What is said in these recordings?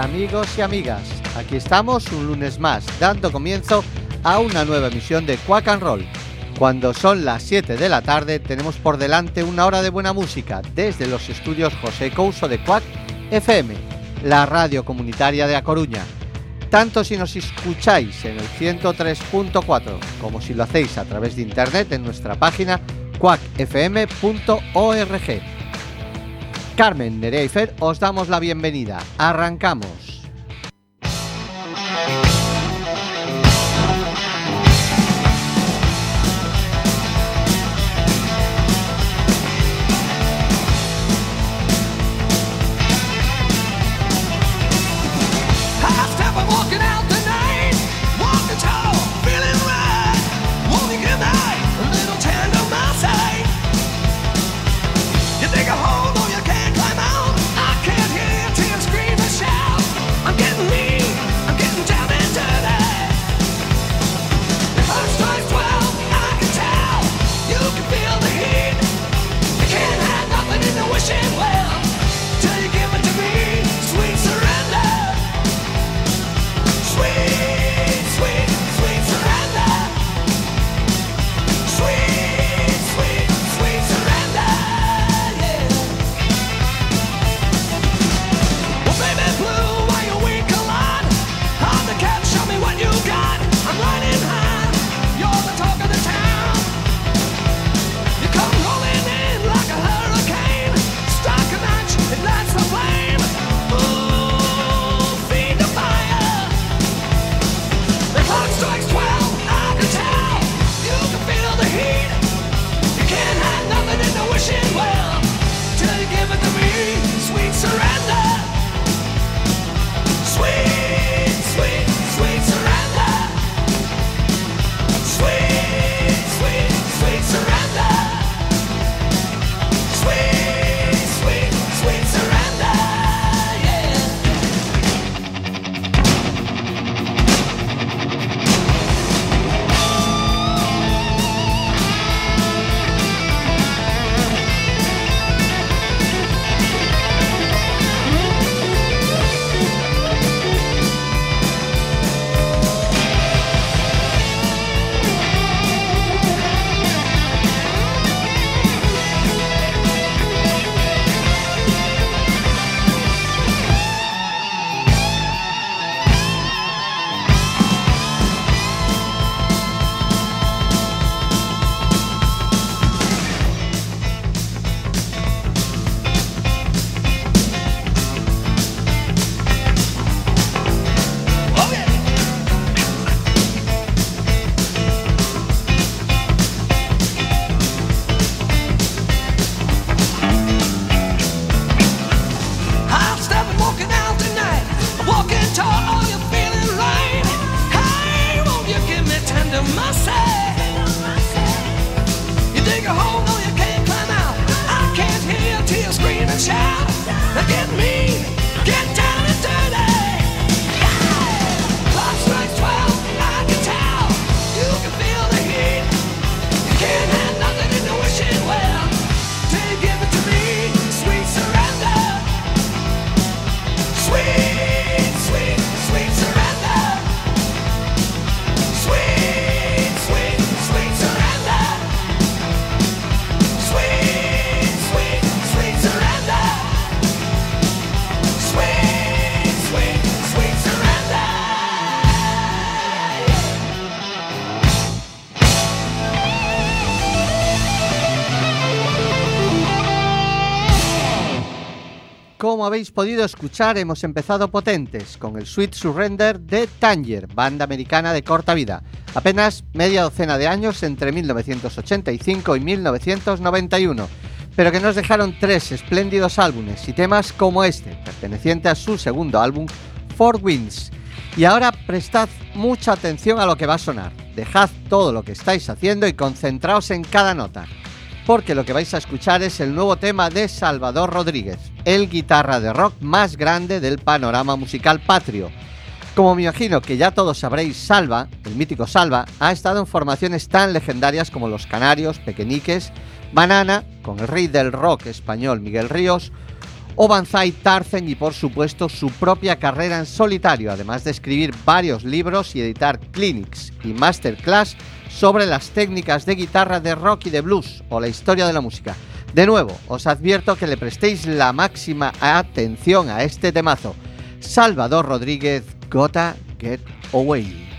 amigos y amigas. Aquí estamos un lunes más, dando comienzo a una nueva emisión de Quack and Roll. Cuando son las 7 de la tarde tenemos por delante una hora de buena música desde los estudios José Couso de Quack FM, la radio comunitaria de A Coruña. Tanto si nos escucháis en el 103.4 como si lo hacéis a través de internet en nuestra página quackfm.org. Carmen Nerea y Fer os damos la bienvenida. Arrancamos. Habéis podido escuchar, hemos empezado potentes con el Sweet Surrender de Tanger, banda americana de corta vida, apenas media docena de años entre 1985 y 1991, pero que nos dejaron tres espléndidos álbumes y temas como este, perteneciente a su segundo álbum, Four Winds. Y ahora prestad mucha atención a lo que va a sonar, dejad todo lo que estáis haciendo y concentraos en cada nota porque lo que vais a escuchar es el nuevo tema de Salvador Rodríguez, el guitarra de rock más grande del panorama musical patrio. Como me imagino que ya todos sabréis, Salva, el mítico Salva, ha estado en formaciones tan legendarias como Los Canarios, Pequeñiques, Banana, con el rey del rock español Miguel Ríos, o Banzai Tarzen y por supuesto su propia carrera en solitario, además de escribir varios libros y editar clinics y masterclass sobre las técnicas de guitarra de rock y de blues o la historia de la música. De nuevo, os advierto que le prestéis la máxima atención a este temazo. Salvador Rodríguez, Gota Get Away.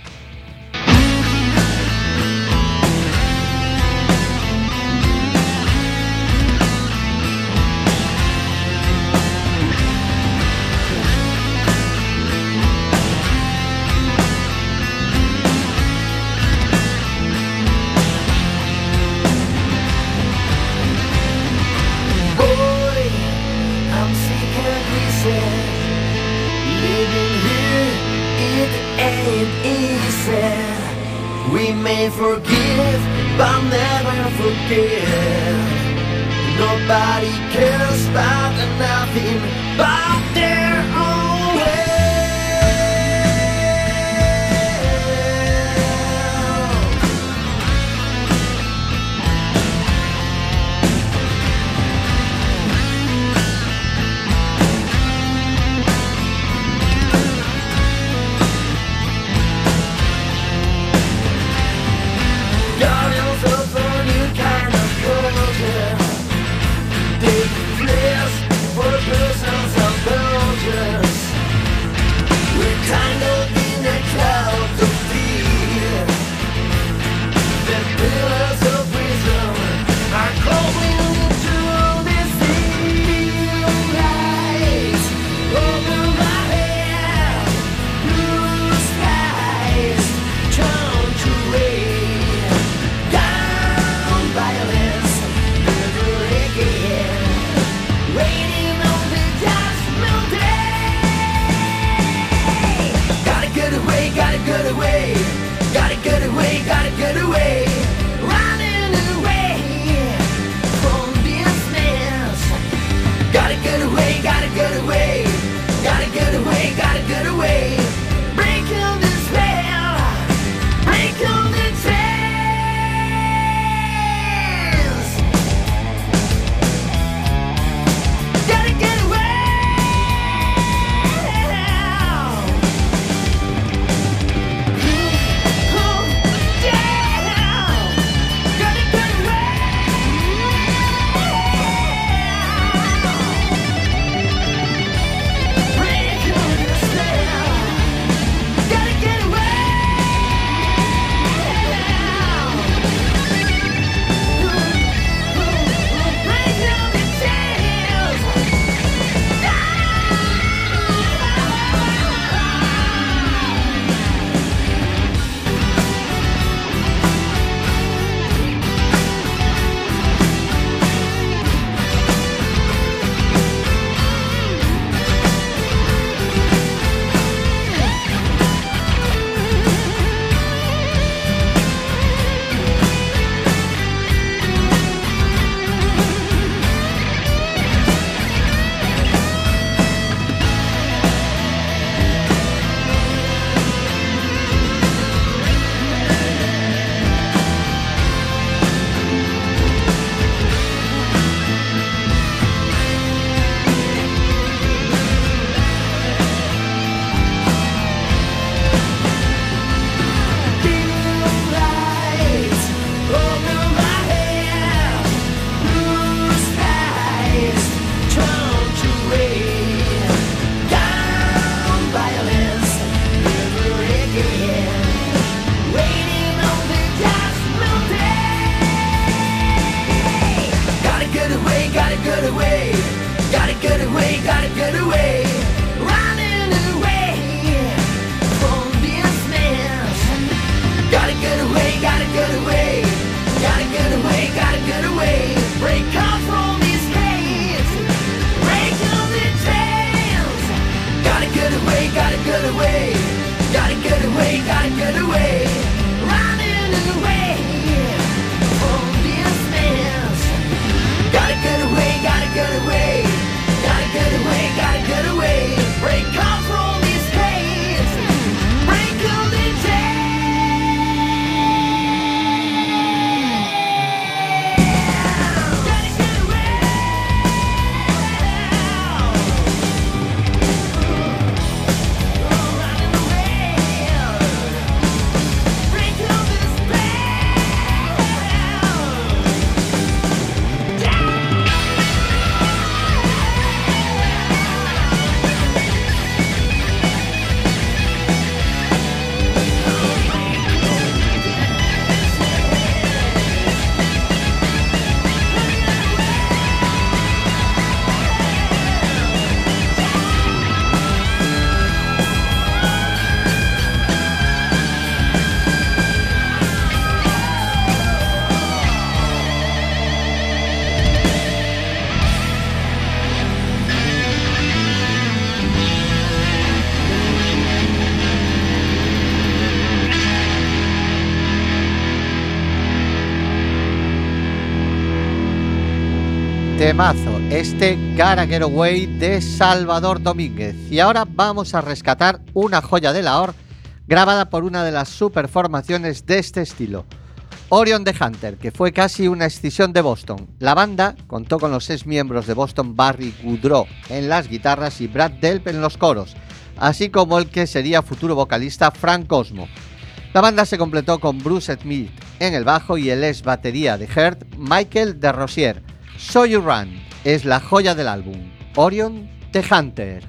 Temazo, este Gotta Get de Salvador Domínguez. Y ahora vamos a rescatar una joya de la OR grabada por una de las superformaciones de este estilo. Orion the Hunter, que fue casi una escisión de Boston. La banda contó con los seis miembros de Boston Barry Goodrow en las guitarras y Brad Delp en los coros, así como el que sería futuro vocalista Frank Cosmo. La banda se completó con Bruce Smith en el bajo y el ex batería de Hurt, Michael de Rosier. So You Run es la joya del álbum. Orion the Hunter.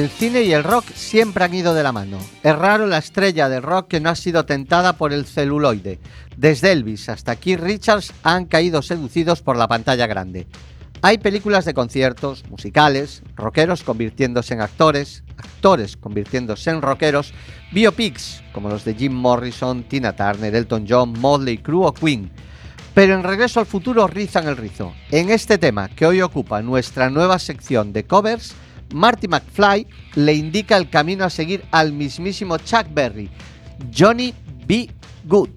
El cine y el rock siempre han ido de la mano. Es raro la estrella del rock que no ha sido tentada por el celuloide. Desde Elvis hasta Keith Richards han caído seducidos por la pantalla grande. Hay películas de conciertos, musicales, rockeros convirtiéndose en actores, actores convirtiéndose en rockeros, biopics como los de Jim Morrison, Tina Turner, Elton John, Motley Crue o Queen. Pero en Regreso al Futuro rizan el rizo. En este tema que hoy ocupa nuestra nueva sección de covers, Marty McFly le indica el camino a seguir al mismísimo Chuck Berry, Johnny B. Good.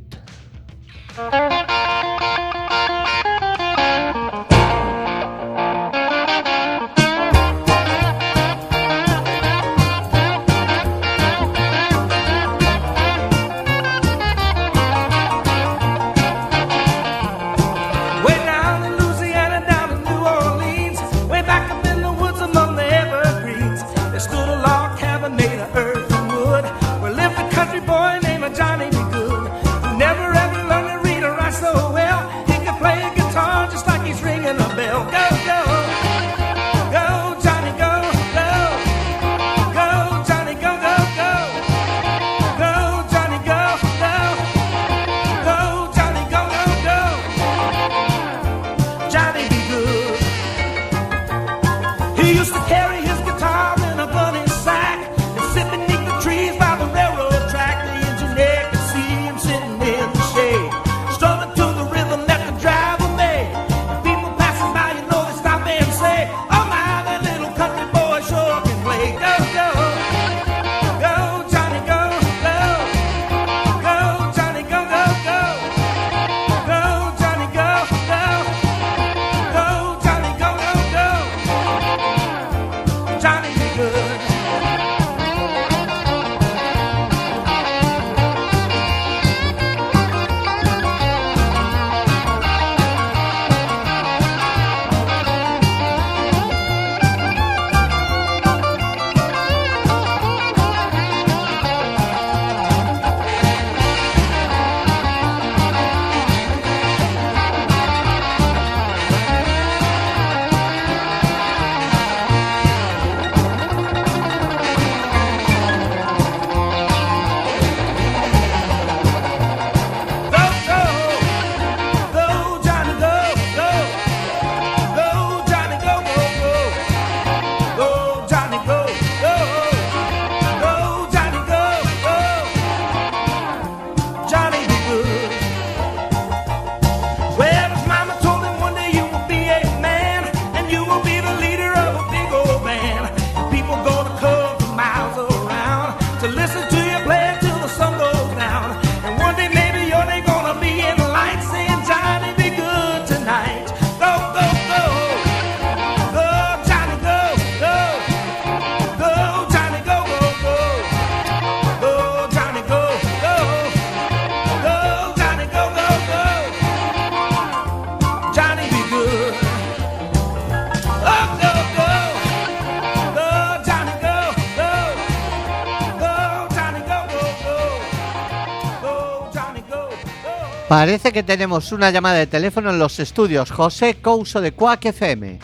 Parece que tenemos una llamada de teléfono en los estudios. José Couso de Cuac FM.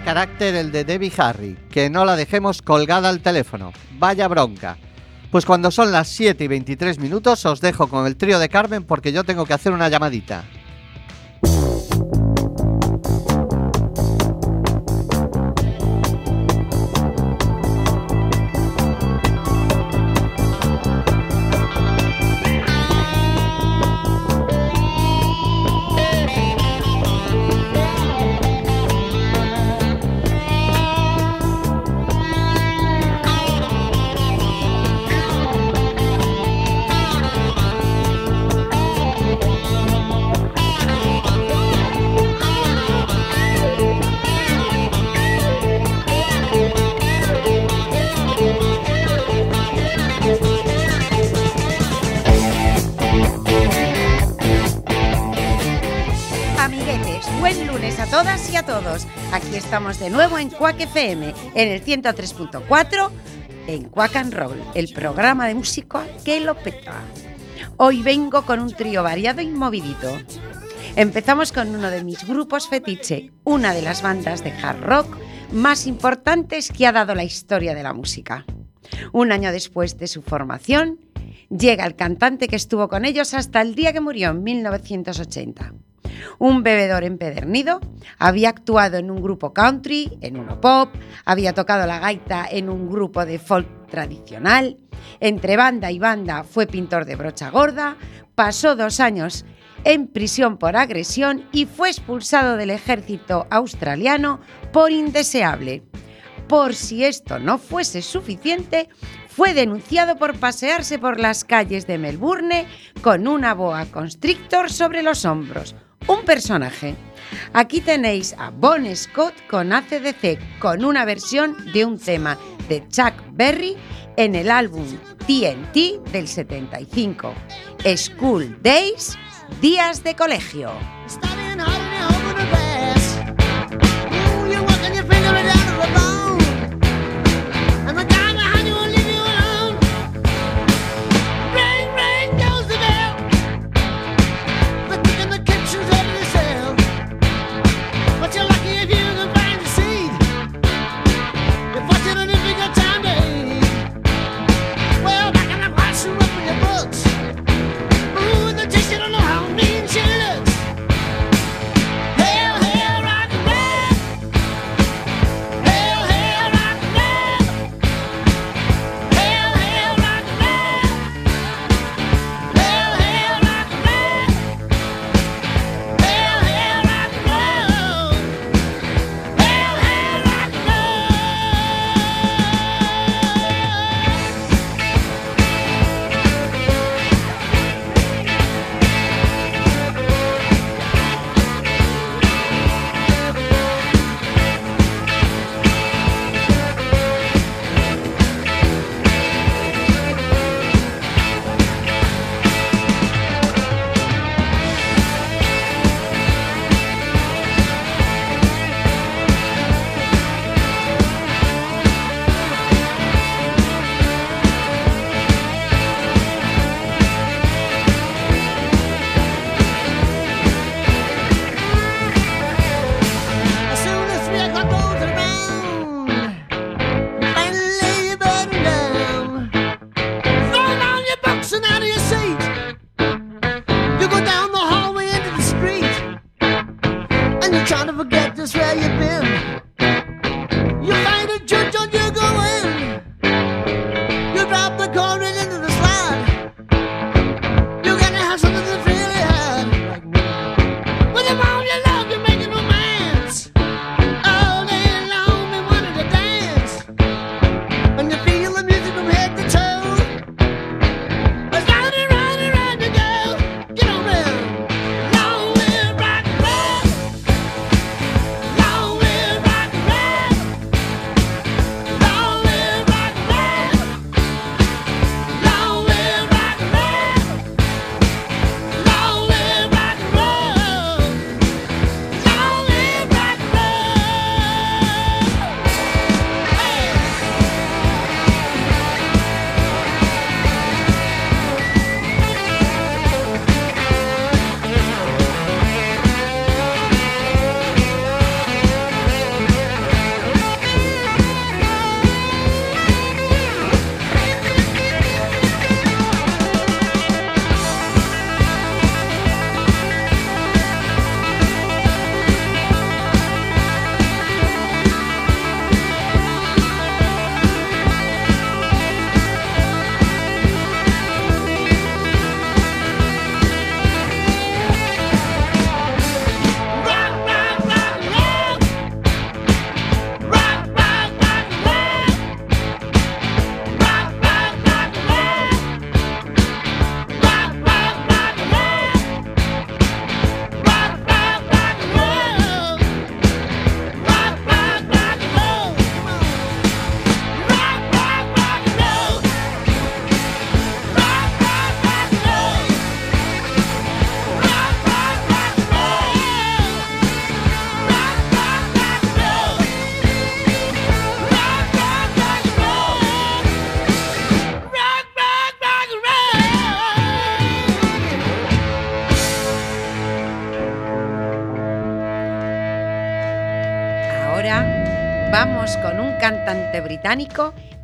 Carácter el de Debbie Harry, que no la dejemos colgada al teléfono. Vaya bronca. Pues cuando son las 7 y 23 minutos os dejo con el trío de Carmen porque yo tengo que hacer una llamadita. Quack FM, en el 103.4, en Quack and Roll, el programa de música que lo peta. Hoy vengo con un trío variado y movidito. Empezamos con uno de mis grupos fetiche, una de las bandas de hard rock más importantes que ha dado la historia de la música. Un año después de su formación, llega el cantante que estuvo con ellos hasta el día que murió en 1980. Un bebedor empedernido, había actuado en un grupo country, en uno pop, había tocado la gaita en un grupo de folk tradicional, entre banda y banda fue pintor de brocha gorda, pasó dos años en prisión por agresión y fue expulsado del ejército australiano por indeseable. Por si esto no fuese suficiente, fue denunciado por pasearse por las calles de Melbourne con una boa constrictor sobre los hombros. Un personaje. Aquí tenéis a Bon Scott con ACDC, con una versión de un tema de Chuck Berry en el álbum TNT del 75. School Days, Días de Colegio.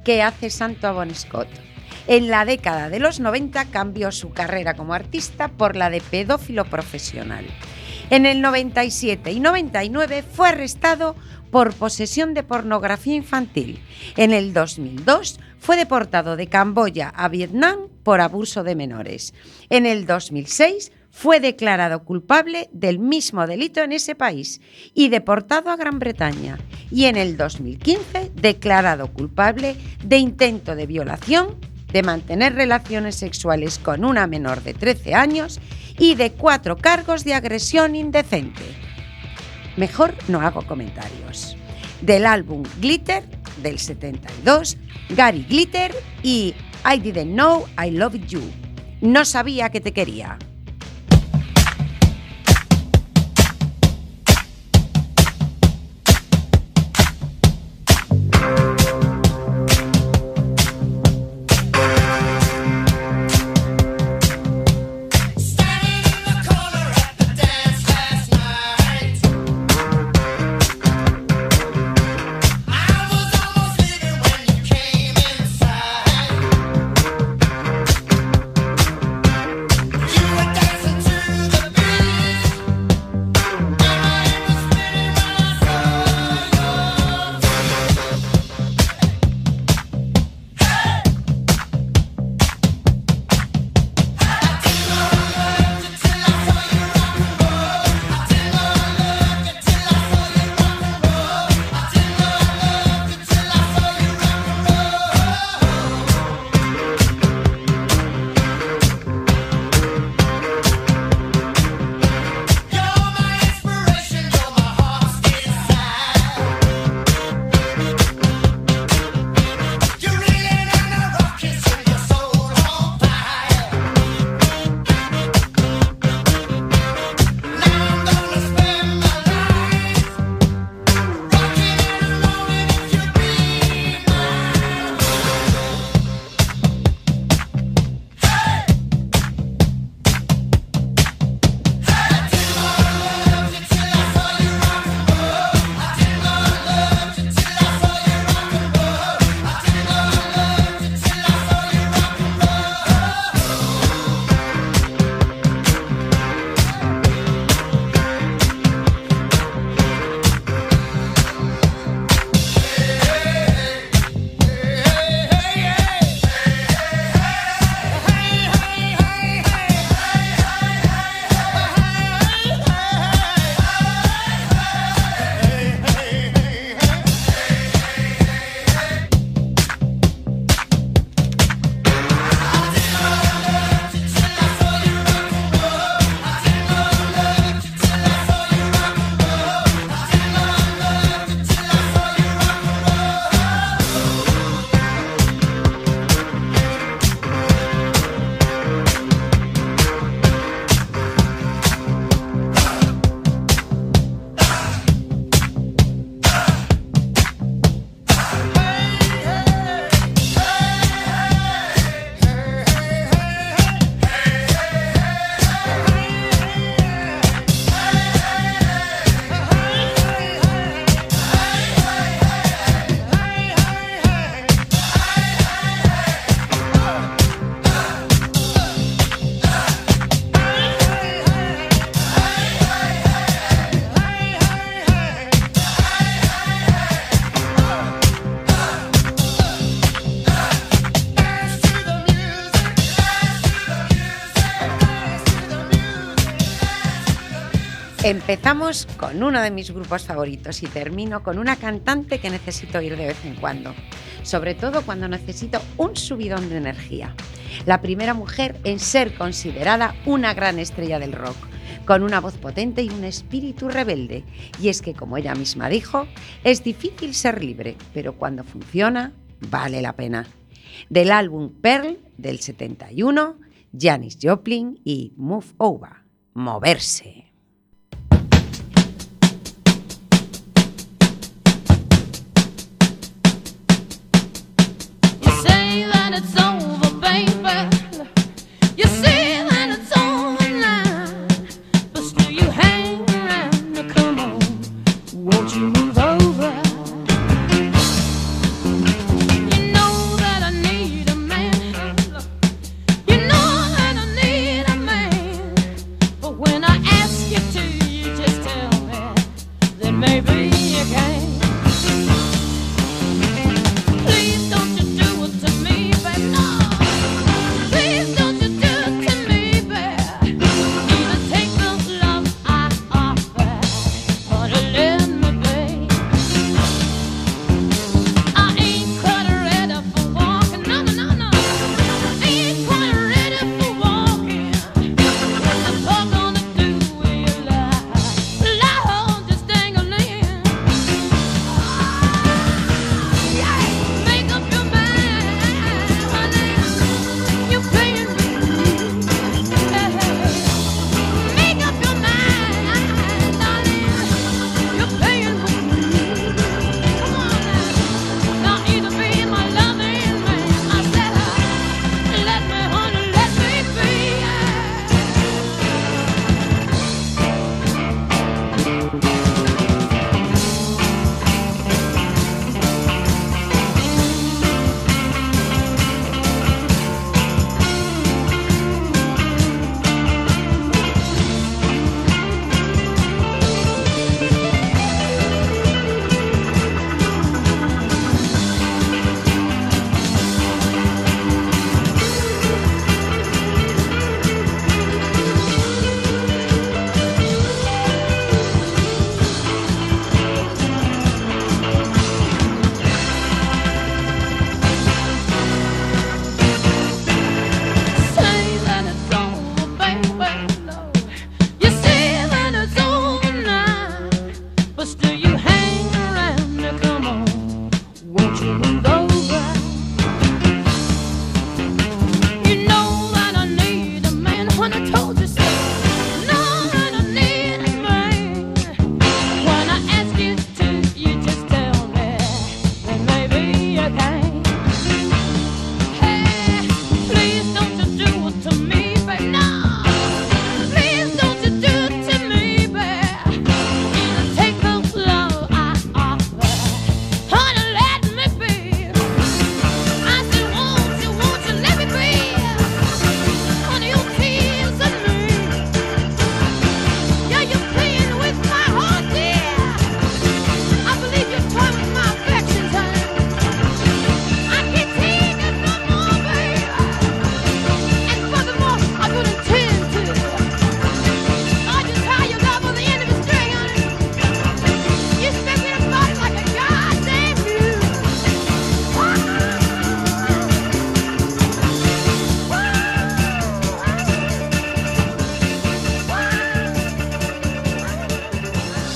Que hace santo a Scott. En la década de los 90 cambió su carrera como artista por la de pedófilo profesional. En el 97 y 99 fue arrestado por posesión de pornografía infantil. En el 2002 fue deportado de Camboya a Vietnam por abuso de menores. En el 2006 fue declarado culpable del mismo delito en ese país y deportado a Gran Bretaña. Y en el 2015 declarado culpable de intento de violación, de mantener relaciones sexuales con una menor de 13 años y de cuatro cargos de agresión indecente. Mejor no hago comentarios. Del álbum Glitter del 72, Gary Glitter y I Didn't Know I Loved You. No sabía que te quería. Empezamos con uno de mis grupos favoritos y termino con una cantante que necesito oír de vez en cuando, sobre todo cuando necesito un subidón de energía. La primera mujer en ser considerada una gran estrella del rock, con una voz potente y un espíritu rebelde. Y es que, como ella misma dijo, es difícil ser libre, pero cuando funciona, vale la pena. Del álbum Pearl del 71, Janis Joplin y Move Over, moverse.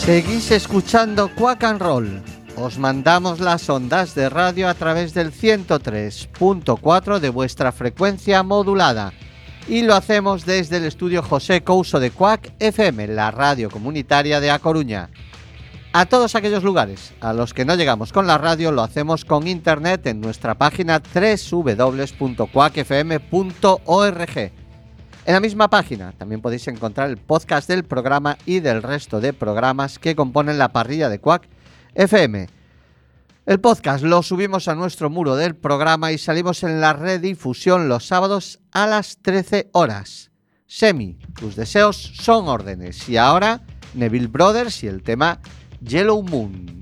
Seguís escuchando Quack and Roll. Os mandamos las ondas de radio a través del 103.4 de vuestra frecuencia modulada. Y lo hacemos desde el estudio José Couso de Quack FM, la radio comunitaria de A Coruña. A todos aquellos lugares a los que no llegamos con la radio lo hacemos con internet en nuestra página www.quackfm.org. En la misma página también podéis encontrar el podcast del programa y del resto de programas que componen la parrilla de Quack FM. El podcast lo subimos a nuestro muro del programa y salimos en la redifusión los sábados a las 13 horas. Semi, tus deseos son órdenes. Y ahora, Neville Brothers y el tema Yellow Moon.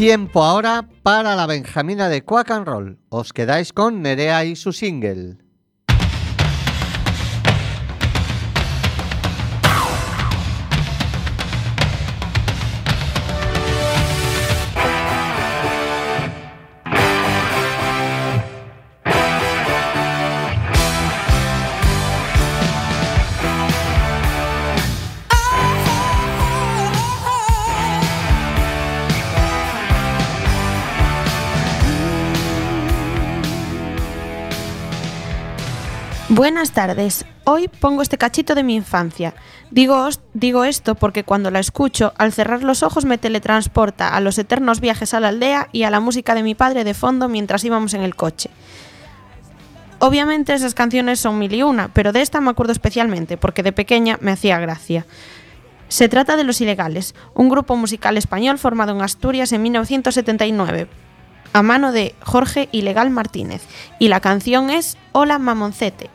Tiempo ahora para la Benjamina de Quack and Roll. Os quedáis con Nerea y su single. Buenas tardes. Hoy pongo este cachito de mi infancia. Digo, esto porque cuando la escucho, al cerrar los ojos me teletransporta a los eternos viajes a la aldea y a la música de mi padre de fondo mientras íbamos en el coche. Obviamente esas canciones son mil y una, pero de esta me acuerdo especialmente porque de pequeña me hacía gracia. Se trata de Los Ilegales, un grupo musical español formado en Asturias en 1979, a mano de Jorge Ilegal Martínez, y la canción es Hola Mamoncete.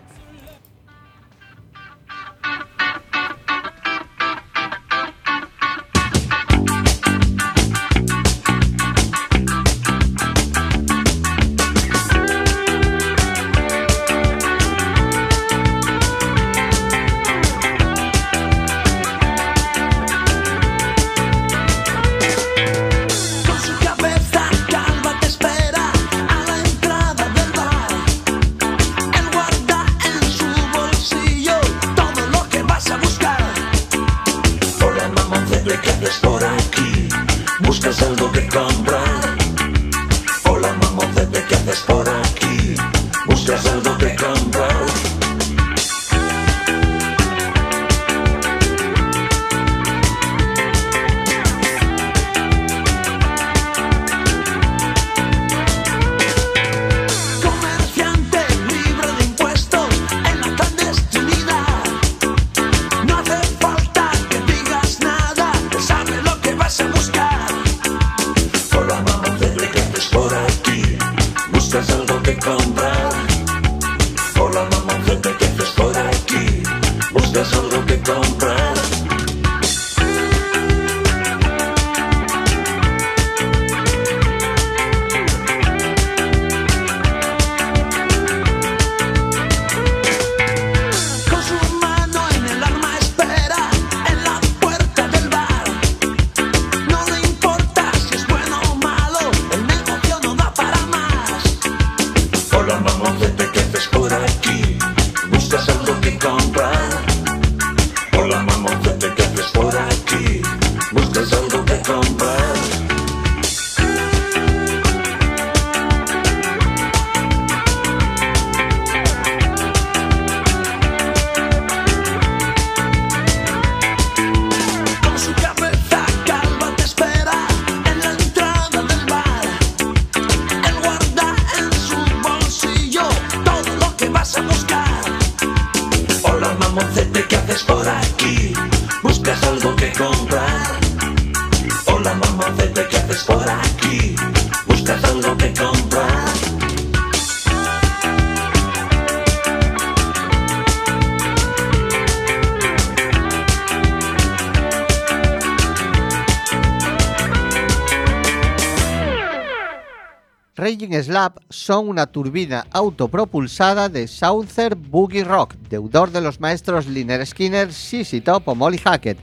Son una turbina autopropulsada de Southern Boogie Rock, deudor de los maestros Liner Skinner, ZZ Top o Molly Hackett,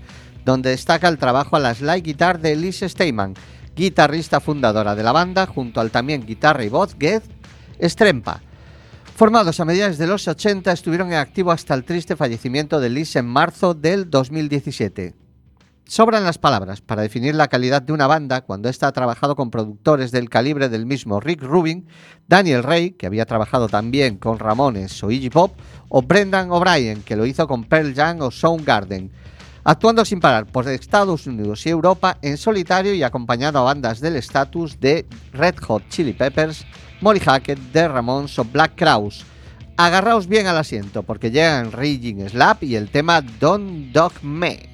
donde destaca el trabajo a la slide guitar de Liz Steinman, guitarrista fundadora de la banda, junto al también guitarra y voz Ged Strempa. Formados a mediados de los 80, estuvieron en activo hasta el triste fallecimiento de Liz en marzo del 2017. Sobran las palabras para definir la calidad de una banda cuando ésta ha trabajado con productores del calibre del mismo Rick Rubin, Daniel Rey, que había trabajado también con Ramones o Iggy Pop, o Brendan O'Brien, que lo hizo con Pearl Jam o Soundgarden, actuando sin parar por Estados Unidos y Europa en solitario y acompañado a bandas del estatus de Red Hot Chili Peppers, Molly Hackett, The Ramones o Black Crowes. Agarraos bien al asiento porque llegan Raging Slap y el tema Don't Dog Me.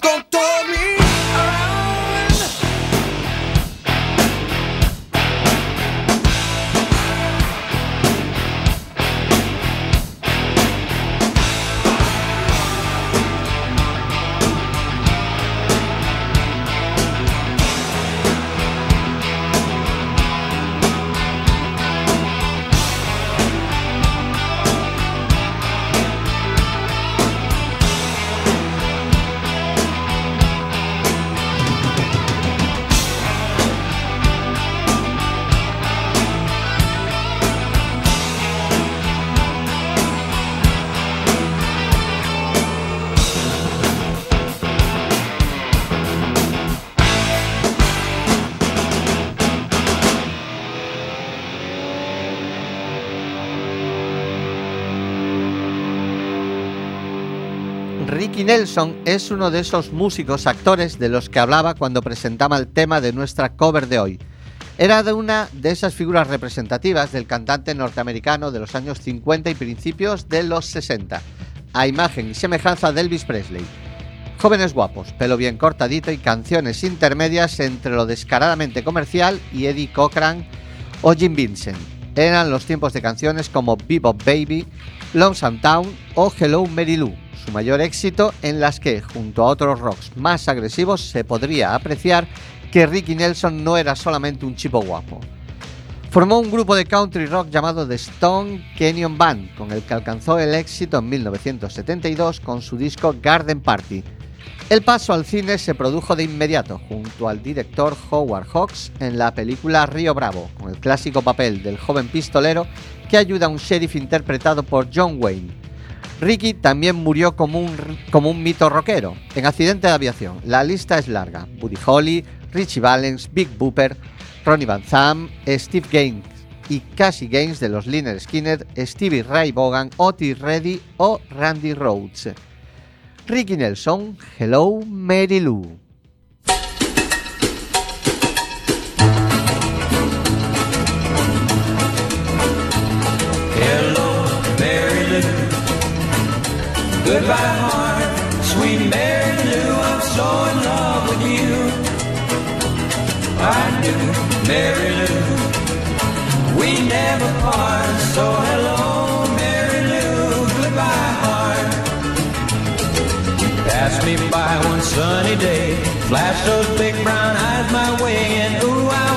Con Nelson es uno de esos músicos actores de los que hablaba cuando presentaba el tema de nuestra cover de hoy. Era de una de esas figuras representativas del cantante norteamericano de los años 50 y principios de los 60, a imagen y semejanza de Elvis Presley. Jóvenes guapos, pelo bien cortadito y canciones intermedias entre lo descaradamente comercial y Eddie Cochran o Jim Vincent. Eran los tiempos de canciones como Bebop Baby, Lonesome Town o Hello Mary Lou, su mayor éxito en las que, junto a otros rocks más agresivos, se podría apreciar que Ricky Nelson no era solamente un chico guapo. Formó un grupo de country rock llamado The Stone Canyon Band, con el que alcanzó el éxito en 1972 con su disco Garden Party. El paso al cine se produjo de inmediato junto al director Howard Hawks en la película Río Bravo, con el clásico papel del joven pistolero que ayuda a un sheriff interpretado por John Wayne. Ricky también murió como un, como un mito rockero, en accidente de aviación. La lista es larga. Buddy Holly, Richie Valens, Big Booper, Ronnie Van Zant, Steve Gaines y Cassie Gaines de los Liner Skinner, Stevie Ray Vaughan, Otis Reddy o Randy Rhodes. Ricky Nelson, Hello Mary Lou. Goodbye, heart, sweet Mary Lou. I'm so in love with you. I do, Mary Lou. We never part, so hello, Mary Lou. Goodbye, heart. You passed me by one sunny day, flashed those big brown eyes my way, and ooh, I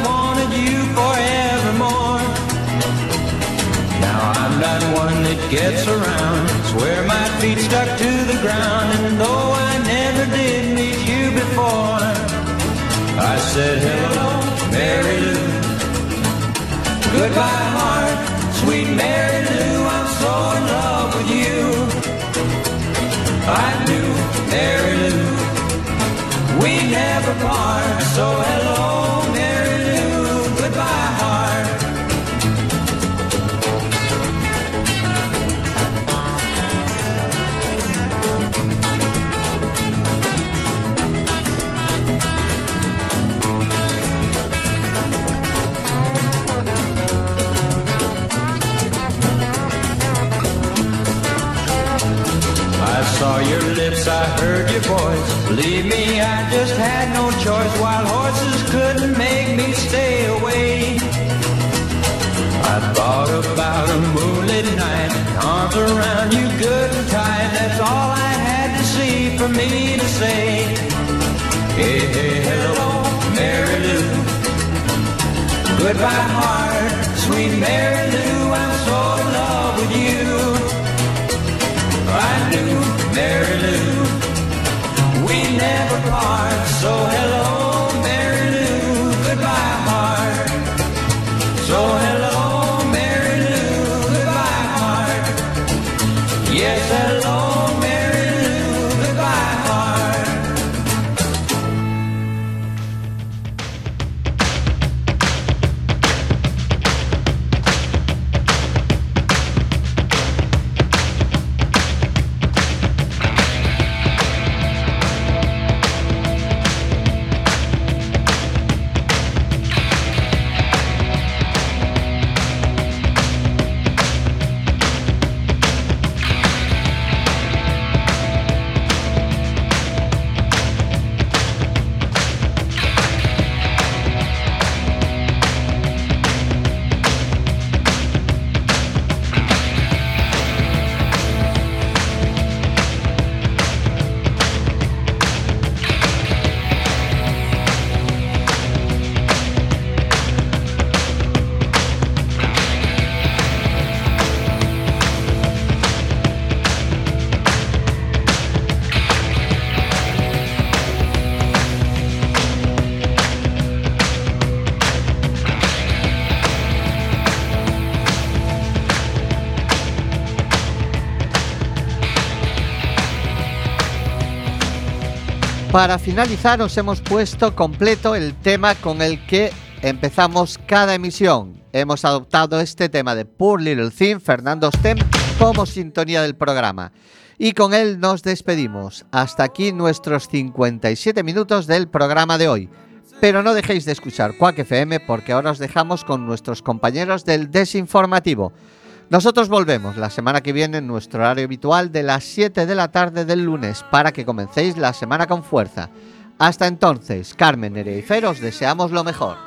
Not one that gets around. Swear my feet stuck to the ground, and though I never did meet you before, I said hello, Mary Lou. Goodbye, heart, sweet Mary Lou. I'm so in love with you. I do, Mary Lou. We never part, so hello, heard your voice. Believe me, I just had no choice. Wild horses couldn't make me stay away. I thought about a moonlit night, arms around you good and tight. That's all I had to see for me to say. Hey, hey, hello, Mary Lou. Goodbye, heart, sweet Mary Lou. I'm so in love with you. I do, Mary Lou. Never part, so hello, Para finalizar os hemos puesto completo el tema con el que empezamos cada emisión. Hemos adoptado este tema de Poor Little Thing, Fernando Stem, como sintonía del programa. Y con él nos despedimos. Hasta aquí nuestros 57 minutos del programa de hoy. Pero no dejéis de escuchar Quack FM porque ahora os dejamos con nuestros compañeros del Desinformativo. Nosotros volvemos la semana que viene en nuestro horario habitual de las 7 de la tarde del lunes para que comencéis la semana con fuerza. Hasta entonces, Carmen Nereifer, os deseamos lo mejor.